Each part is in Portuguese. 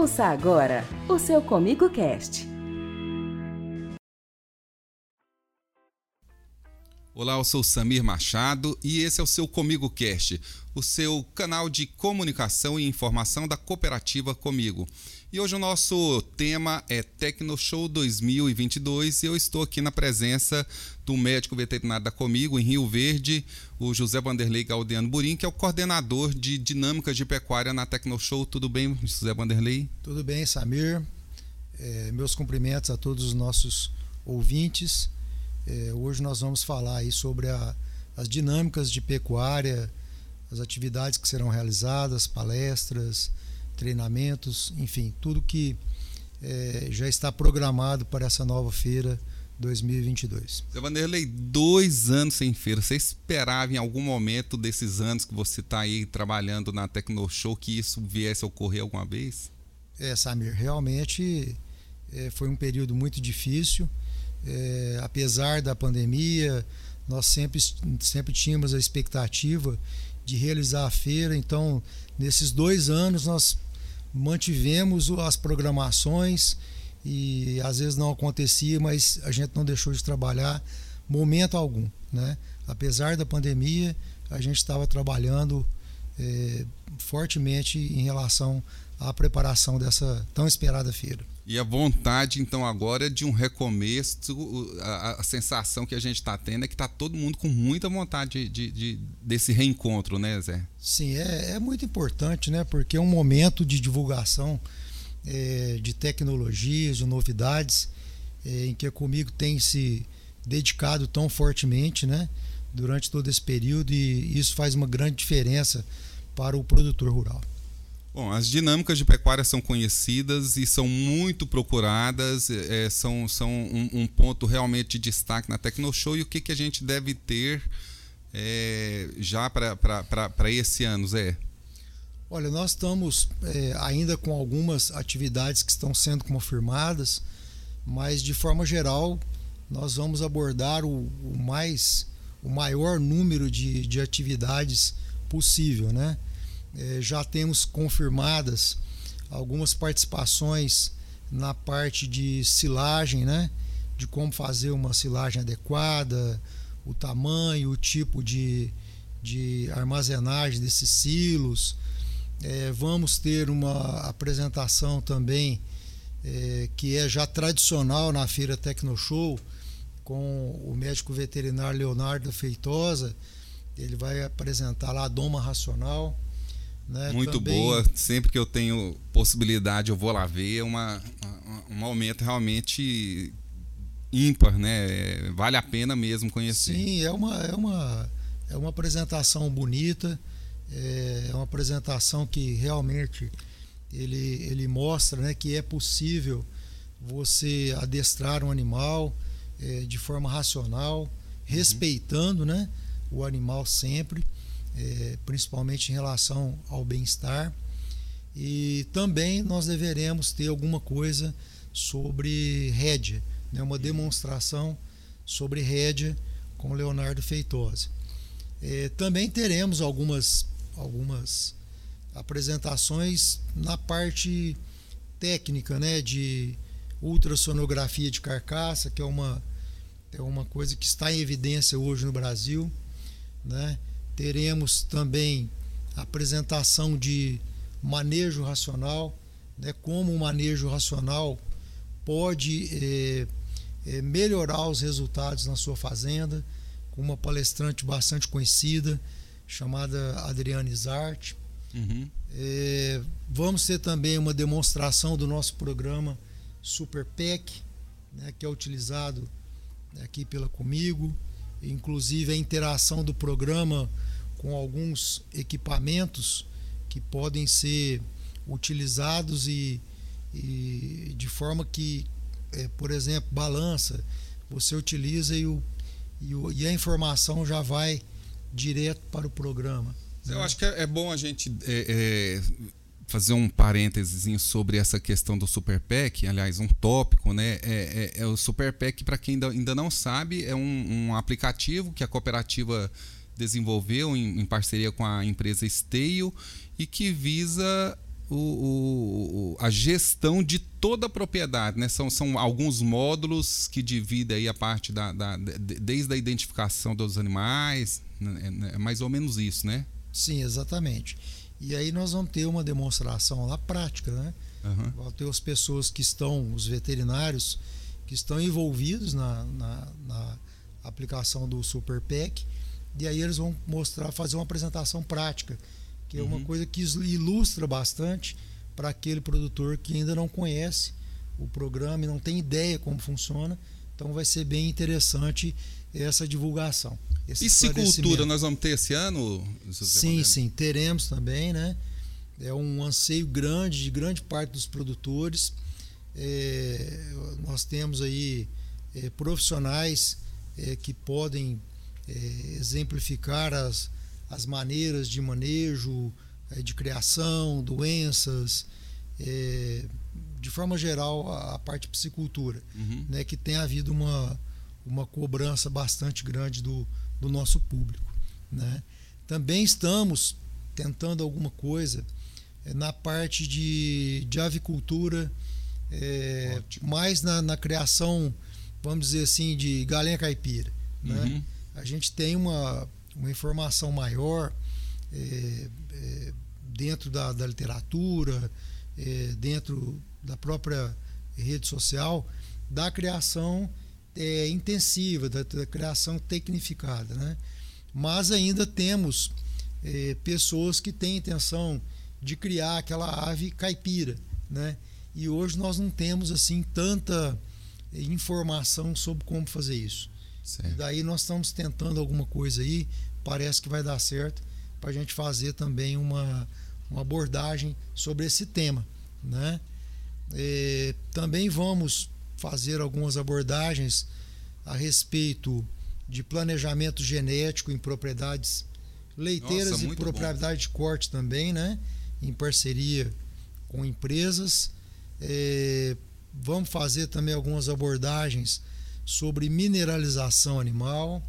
Ouça agora o seu Comigo Cast. Olá, eu sou Samir Machado e esse é o seu Comigo Cast, o seu canal de comunicação e informação da cooperativa Comigo. E hoje o nosso tema é Tecnoshow 2022 e eu estou aqui na presença do médico veterinário da Comigo, em Rio Verde, o José Vanderlei Galdeano Burim, que é o coordenador de dinâmicas de pecuária na Tecnoshow. Tudo bem, José Vanderlei? Tudo bem, Samir. É, meus cumprimentos a todos os nossos ouvintes. É, hoje nós vamos falar aí sobre a, as dinâmicas de pecuária, as atividades que serão realizadas, palestras, treinamentos, enfim, tudo que é, já está programado para essa nova feira 2022. Seu Vanderlei, dois anos sem feira. Você esperava em algum momento desses anos que você está aí trabalhando na Tecnoshow que isso viesse a ocorrer alguma vez? É, Samir, realmente é, foi um período muito difícil. É, apesar da pandemia, nós sempre, sempre tínhamos a expectativa de realizar a feira. Então, nesses dois anos, nós mantivemos as programações e às vezes não acontecia, mas a gente não deixou de trabalhar momento algum, né? Apesar da pandemia, a gente estava trabalhando é, fortemente em relação à preparação dessa tão esperada feira. E a vontade, então, agora é de um recomeço, a, a sensação que a gente está tendo é que está todo mundo com muita vontade de, de, desse reencontro, né, Zé? Sim, é, é, muito importante, né? Porque é um momento de divulgação é, de tecnologias, de novidades, é, em que a Comigo tem se dedicado tão fortemente, né? Durante todo esse período, e isso faz uma grande diferença para o produtor rural. Bom, as dinâmicas de pecuária são conhecidas e são muito procuradas, é, são, são um, um, ponto realmente de destaque na Tecnoshow. E o que, que a gente deve ter é, já para esse ano, Zé? Olha, nós estamos é, ainda com algumas atividades que estão sendo confirmadas, mas de forma geral nós vamos abordar o, o mais o maior número de, de atividades possível, né? É, já temos confirmadas algumas participações na parte de silagem, né? De como fazer uma silagem adequada, o tamanho, o tipo de, de armazenagem desses silos. É, vamos ter uma apresentação também é, que é já tradicional na Feira Tecnoshow com o médico veterinário Leonardo Feitosa. Ele vai apresentar lá a doma racional né? Muito Também... boa. Sempre que eu tenho possibilidade, eu vou lá ver. É uma, um aumento realmente ímpar, né? Vale a pena mesmo conhecer. Sim, é uma, é uma, é uma apresentação bonita, é uma apresentação que realmente ele, ele mostra né, que é possível você adestrar um animal é, de forma racional, uhum. respeitando né, o animal sempre é, principalmente em relação ao bem-estar. E também nós deveremos ter alguma coisa sobre rédea, né, uma demonstração sobre rédea com Leonardo Feitosa. É, também teremos algumas, algumas apresentações na parte técnica né, de ultrassonografia de carcaça, que é uma, é uma coisa que está em evidência hoje no Brasil. Né? Teremos também apresentação de manejo racional, né, como o manejo racional pode é, é, melhorar os resultados na sua fazenda, com uma palestrante bastante conhecida, chamada Adriane Zart. Uhum. É, vamos ter também uma demonstração do nosso programa Super PEC, né, que é utilizado aqui pela Comigo, inclusive a interação do programa com alguns equipamentos que podem ser utilizados e, e de forma que, é, por exemplo, balança, você utiliza e, o, e, o, e, a informação já vai direto para o programa. Eu né? acho que é, é bom a gente é, é, fazer um parênteses sobre essa questão do Super aliás, um tópico, né? É, é, é o Super para quem ainda, ainda não sabe, é um, um aplicativo que a cooperativa desenvolveu em, em parceria com a empresa Esteio e que visa o, o, a gestão de toda a propriedade, né? São, são alguns módulos que dividem aí a parte da, da desde a identificação dos animais, né? é mais ou menos isso, né? Sim, exatamente. E aí nós vamos ter uma demonstração lá prática, né? Uhum. Vão ter as pessoas que estão, os veterinários, que estão envolvidos na, na, na aplicação do Super PEC, e aí eles vão mostrar, fazer uma apresentação prática que é uma uhum. coisa que ilustra bastante para aquele produtor que ainda não conhece o programa e não tem ideia como funciona. Então vai ser bem interessante essa divulgação. Esse Piscicultura nós vamos ter esse ano? Sim, sim, teremos também, né? É um anseio grande de grande parte dos produtores. É, nós temos aí é, profissionais é, que podem exemplificar as, as maneiras de manejo, é, de criação, doenças, é, de forma geral a, parte de piscicultura, uhum. né, que tem havido uma, uma cobrança bastante grande do, do nosso público. Né? Também estamos tentando alguma coisa é, na parte de, de avicultura, é, mais na, na, criação, vamos dizer assim, de galinha caipira. Né? A gente tem uma, uma informação maior é, é, dentro da, da literatura, é, dentro da própria rede social, da criação intensiva, da, da, criação tecnificada. Né? Mas ainda temos pessoas que têm intenção de criar aquela ave caipira. Né? E hoje nós não temos assim tanta informação sobre como fazer isso. Certo. Daí nós estamos tentando alguma coisa aí, parece que vai dar certo para a gente fazer também uma, uma abordagem sobre esse tema, né? E, também vamos fazer algumas abordagens a respeito de planejamento genético em propriedades leiteiras Nossa, e propriedade bom. de corte também, né? Em parceria com empresas. É, vamos fazer também algumas abordagens sobre mineralização animal.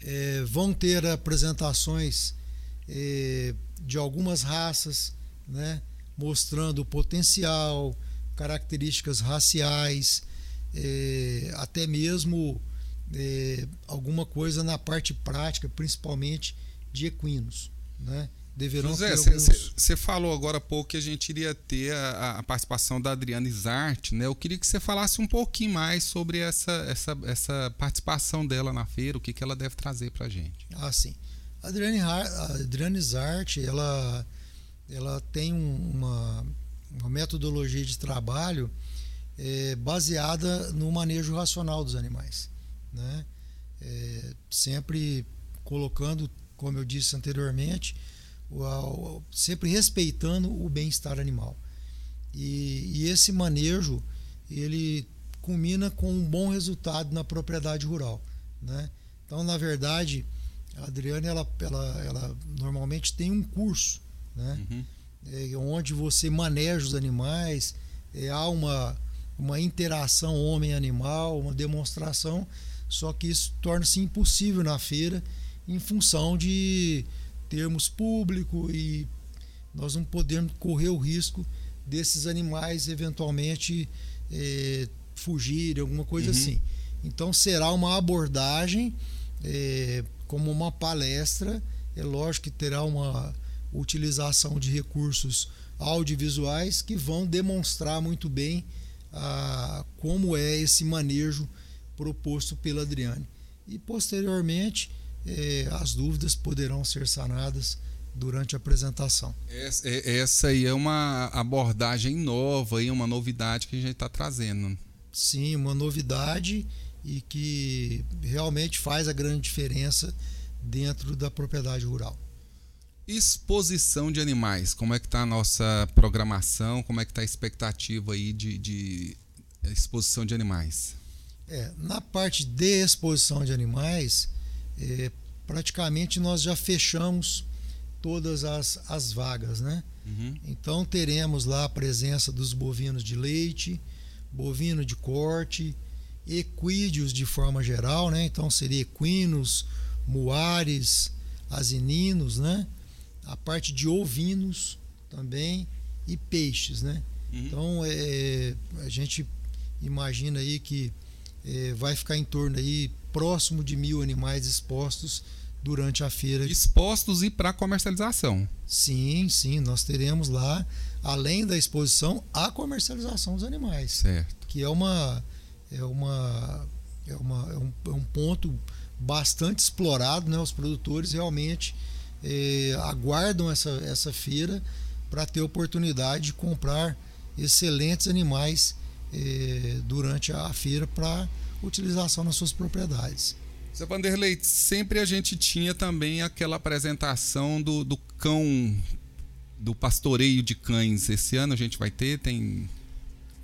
É, vão ter apresentações é, de algumas raças, né, mostrando o potencial, características raciais, é, até mesmo é, alguma coisa na parte prática, principalmente de equinos. Né? Deverão José, ter alguns... Você falou agora há pouco que a gente iria ter a, a, participação da Adriana Isart, né? Eu queria que você falasse um pouquinho mais sobre essa, essa, essa participação dela na feira, o que, que ela deve trazer para a gente. Ah, sim. A Adriana, a Adriana Isart, ela, ela tem uma, uma metodologia de trabalho é, baseada no manejo racional dos animais, né? É, sempre colocando, como eu disse anteriormente, sempre respeitando o bem-estar animal. E, e, esse manejo ele culmina com um bom resultado na propriedade rural, né? Então, na verdade, a Adriane ela, ela, ela normalmente tem um curso, né? Uhum. É, onde você maneja os animais, é, há uma, uma interação homem-animal, uma demonstração, só que isso torna-se impossível na feira em função de termos público e nós não podemos correr o risco desses animais eventualmente é, fugirem, alguma coisa uhum. assim. Então será uma abordagem é, como uma palestra. É lógico que terá uma utilização de recursos audiovisuais que vão demonstrar muito bem a, como é esse manejo proposto pela Adriane. E posteriormente as dúvidas poderão ser sanadas durante a apresentação. Essa, é, essa aí é uma abordagem nova e uma novidade que a gente está trazendo. Sim, uma novidade e que realmente faz a grande diferença dentro da propriedade rural. Exposição de animais, como é que está a nossa programação, como é que está a expectativa aí de, de exposição de animais? É, na parte de exposição de animais, é, praticamente nós já fechamos todas as, as vagas, né? Uhum. Então teremos lá a presença dos bovinos de leite, bovino de corte, equídeos de forma geral, né? Então seria equinos, muares, asininos, né? A parte de ovinos também e peixes, né? Uhum. Então é, a gente imagina aí que é, vai ficar em torno aí próximo de mil animais expostos durante a feira. Expostos e para comercialização. Sim, sim, nós teremos lá, além da exposição, a comercialização dos animais. Certo. Que é uma é uma é, uma, é, um, é um ponto bastante explorado, né? Os produtores realmente é, aguardam essa, essa feira para ter oportunidade de comprar excelentes animais é, durante a feira para utilização nas suas propriedades. Zé Vanderlei, sempre a gente tinha também aquela apresentação do, do cão, do pastoreio de cães. Esse ano a gente vai ter, tem.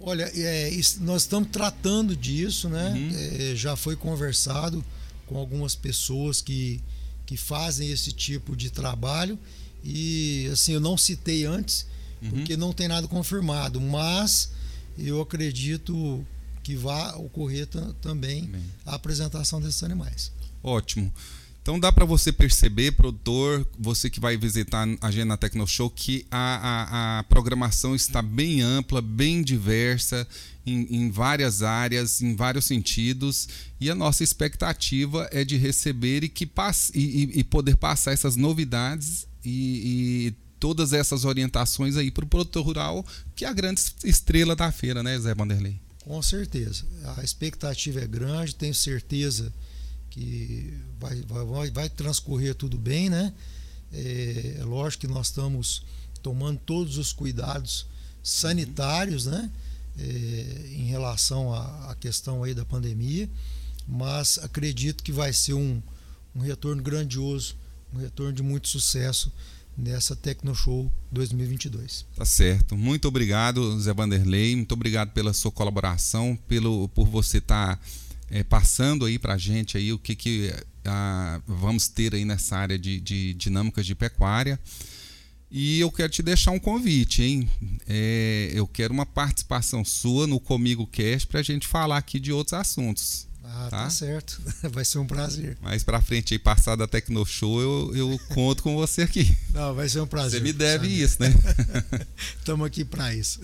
Olha, é, nós estamos tratando disso, né? Uhum. É, já foi conversado com algumas pessoas que, que fazem esse tipo de trabalho e assim eu não citei antes uhum. porque não tem nada confirmado, mas eu acredito que vá ocorrer também Bem. a apresentação desses animais. Ótimo. Então dá para você perceber, produtor, você que vai visitar a Agenda Tecno Show, que a, a, a, programação está bem ampla, bem diversa, em, em, várias áreas, em vários sentidos, e a nossa expectativa é de receber e, que passe, e, e poder passar essas novidades e, e todas essas orientações aí para o produtor rural, que é a grande estrela da feira, né, Zé Vanderlei? Com certeza. A expectativa é grande, tenho certeza que vai, vai, vai transcorrer tudo bem, né? É, é, lógico que nós estamos tomando todos os cuidados sanitários, né? É, em relação à, à, questão aí da pandemia, mas acredito que vai ser um, um retorno grandioso, um retorno de muito sucesso nessa Tecnoshow 2022. Tá certo. Muito obrigado, Zé Vanderlei. Muito obrigado pela sua colaboração, pelo por você estar tá, é, passando aí para a gente aí o que, que a, vamos ter aí nessa área de, de dinâmicas de pecuária. E eu quero te deixar um convite, hein? É, eu quero uma participação sua no Comigo Cast para a gente falar aqui de outros assuntos. Ah, tá, tá certo. Vai ser um prazer. Mais pra frente aí, passar da Tecnoshow, eu, eu conto com você aqui. Não, vai ser um prazer. Você me deve sabe? isso, né? Estamos aqui para isso.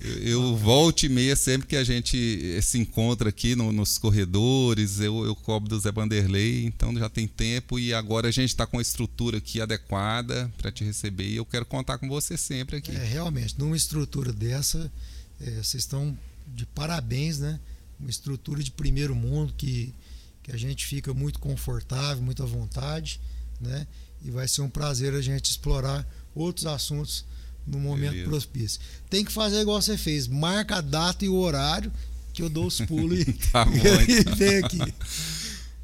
Eu, eu volto e meia sempre que a gente se encontra aqui no, nos corredores, eu, eu cobro do Zé Vanderlei, então já tem tempo e agora a gente está com a estrutura aqui adequada para te receber e eu quero contar com você sempre aqui. É, realmente, numa estrutura dessa, é, vocês estão de parabéns, né? Uma estrutura de primeiro mundo que, que a gente fica muito confortável, muito à vontade, né? E vai ser um prazer a gente explorar outros assuntos no momento Beleza. propício. Tem que fazer igual você fez, marca a data e o horário que eu dou os pulos e, tá bom, então. vem aqui.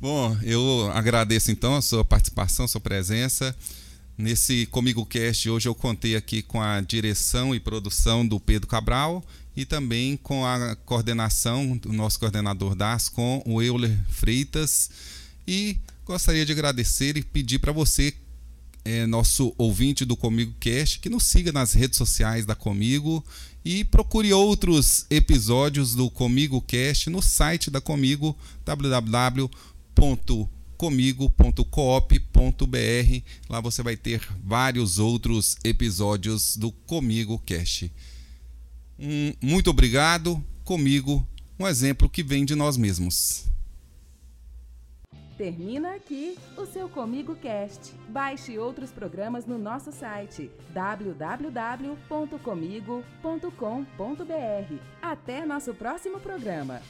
Bom, eu agradeço então a sua participação, a sua presença. Nesse Comigo Cast hoje eu contei aqui com a direção e produção do Pedro Cabral e também com a coordenação do nosso coordenador das com o Euler Freitas. E gostaria de agradecer e pedir para você, é, nosso ouvinte do Comigo Cast, que nos siga nas redes sociais da Comigo e procure outros episódios do Comigo Cast no site da Comigo, www.comigo.coop.br. Lá você vai ter vários outros episódios do Comigo Cast. Um muito obrigado comigo, um exemplo que vem de nós mesmos. Termina aqui o seu Comigo Cast. Baixe outros programas no nosso site www.comigo.com.br. Até nosso próximo programa.